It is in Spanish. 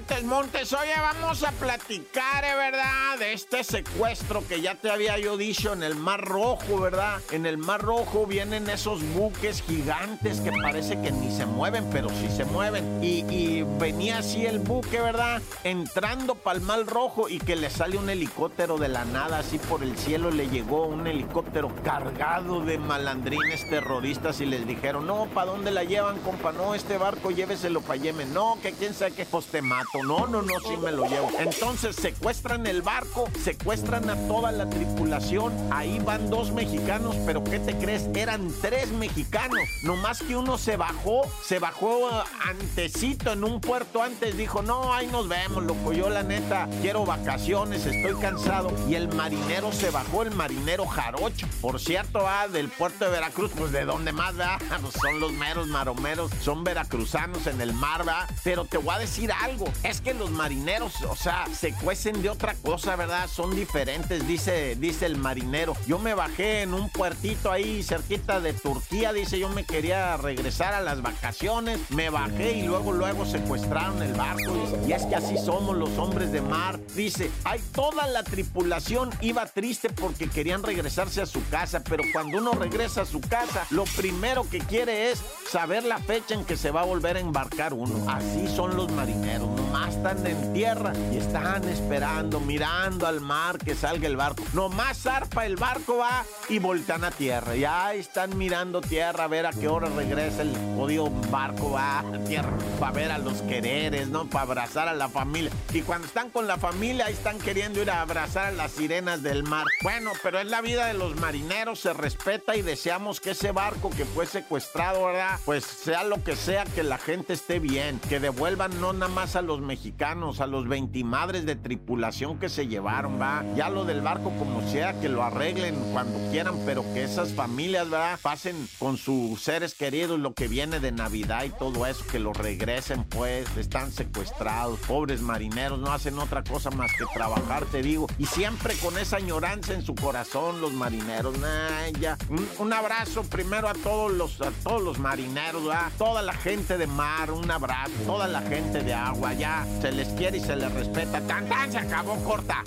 Montes, Montes, oye, vamos a platicar, ¿eh, ¿verdad? De este secuestro que ya te había yo dicho en el Mar Rojo, ¿verdad? En el Mar Rojo vienen esos buques gigantes que parece que ni se mueven, pero sí se mueven. Y, venía así el buque, ¿verdad? Entrando para el Mar Rojo y que le sale un helicóptero de la nada, así por el cielo le llegó un helicóptero cargado de malandrines terroristas y les dijeron, no, ¿para dónde la llevan, compa? No, este barco lléveselo para Yemen. No, que quién sabe qué, pues te No, no, no, sí me lo llevo. Entonces secuestran el barco, secuestran a toda la tripulación. Ahí van dos mexicanos, pero ¿qué te crees? Eran tres mexicanos. Nomás que uno se bajó, se bajó antecito en un puerto antes. Dijo, no, ahí nos vemos, loco. Yo la neta quiero vacaciones, estoy cansado. Y el marinero se bajó, el marinero jarocho. Por cierto, va del puerto de Veracruz, pues de dónde más va. Pues son los meros maromeros, son veracruzanos en el mar, va. Pero te voy a decir algo. Es que los marineros, o sea, se cuecen de otra cosa, ¿verdad? Son diferentes, dice, dice el marinero. Yo me bajé en un puertito ahí cerquita de Turquía, dice, yo me quería regresar a las vacaciones. Me bajé y luego, luego secuestraron el barco. y es que así somos los hombres de mar. Dice, hay toda la tripulación iba triste porque querían regresarse a su casa, pero cuando uno regresa a su casa, lo primero que quiere es saber la fecha en que se va a volver a embarcar uno. Así son los marineros, nomás están en tierra y están esperando, mirando al mar que salga el barco. Nomás zarpa el barco va y voltean a tierra. Ya están mirando tierra a ver a qué hora regresa el jodido barco va a tierra para ver a los quereres, ¿no? Para abrazar a la familia. Y cuando están con la familia, ahí están queriendo ir a abrazar a las sirenas del mar. Bueno, pero es la vida de los marineros, se respeta y deseamos que ese barco que fue secuestrado, ¿verdad? Pues sea lo que sea, que la gente esté bien, que devuelvan no nada más a los mexicanos, a los veintimadres de tripulación que se llevaron, ¿va? Ya lo del barco como sea, que lo arreglen cuando quieran, pero que esas familias, ¿verdad? Pasen con sus seres queridos lo que viene de Navidad y todo eso, que lo regresen, pues, están secuestrados, pobres marineros, no hacen otra cosa más que trabajar, te digo, y siempre con esa añoranza en su corazón, los marineros, nah, ya. Un, abrazo primero a todos los, a todos los marineros, ¿verdad? Toda la gente de mar, un abrazo, toda la gente de agua, se les quiere y se les respeta. ¡Tan, tan! Se acabó corta.